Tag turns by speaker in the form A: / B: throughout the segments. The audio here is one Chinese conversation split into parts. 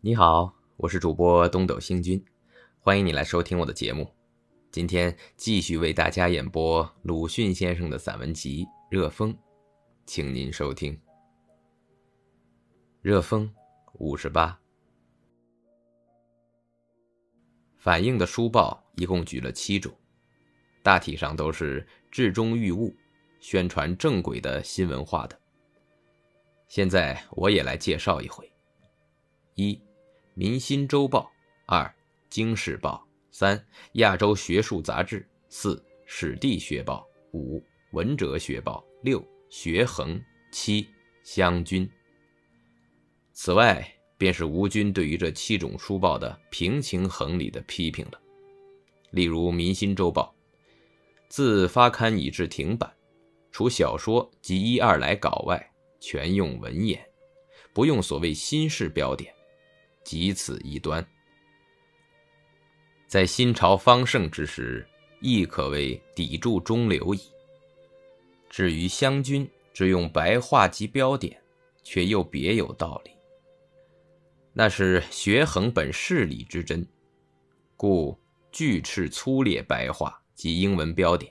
A: 你好，我是主播东斗星君，欢迎你来收听我的节目。今天继续为大家演播鲁迅先生的散文集《热风》，请您收听《热风》五十八。反映的书报一共举了七种，大体上都是至中寓物，宣传正轨的新文化的。现在我也来介绍一回：一《民心周报》，二《京世报》，三《亚洲学术杂志》，四《史地学报》，五《文哲学报》，六《学衡》，七《湘军》。此外，便是吴军对于这七种书报的平情衡理的批评了。例如《民心周报》，自发刊以至停版，除小说及一二来稿外。全用文言，不用所谓新式标点，即此一端。在新朝方盛之时，亦可谓砥柱中流矣。至于湘军只用白话及标点，却又别有道理。那是学衡本事理之真，故拒斥粗劣白话及英文标点。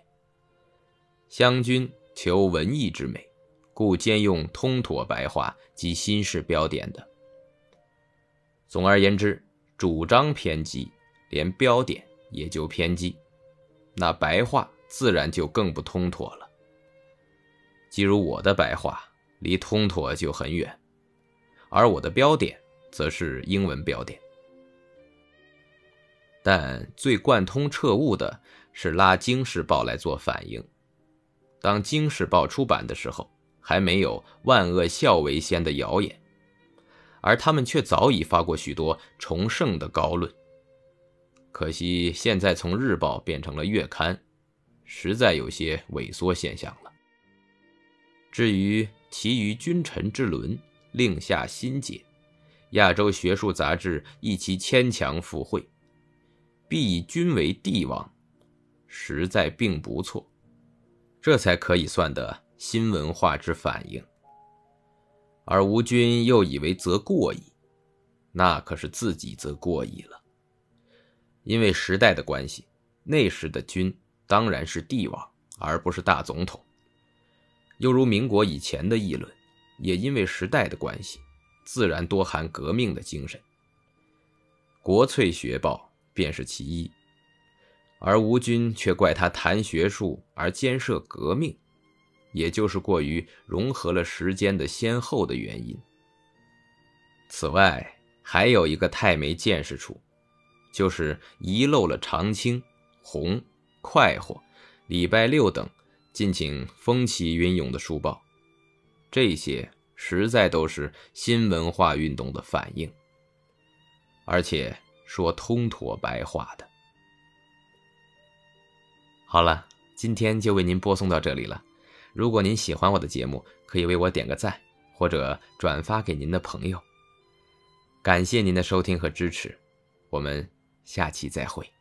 A: 湘军求文艺之美。故兼用通妥白话及新式标点的。总而言之，主张偏激，连标点也就偏激，那白话自然就更不通妥了。即如我的白话离通妥就很远，而我的标点则是英文标点。但最贯通彻悟的是拉《京世报》来做反应。当《京世报》出版的时候。还没有万恶孝为先的谣言，而他们却早已发过许多崇圣的高论。可惜现在从日报变成了月刊，实在有些萎缩现象了。至于其余君臣之伦，另下心解，亚洲学术杂志亦其牵强附会，必以君为帝王，实在并不错，这才可以算得。新文化之反应，而吴军又以为则过矣，那可是自己则过矣了。因为时代的关系，那时的君当然是帝王，而不是大总统。又如民国以前的议论，也因为时代的关系，自然多含革命的精神。国粹学报便是其一，而吴军却怪他谈学术而兼涉革命。也就是过于融合了时间的先后的原因。此外，还有一个太没见识处，就是遗漏了长青、红、快活、礼拜六等尽请风起云涌的书报，这些实在都是新文化运动的反应，而且说通妥白话的。好了，今天就为您播送到这里了。如果您喜欢我的节目，可以为我点个赞，或者转发给您的朋友。感谢您的收听和支持，我们下期再会。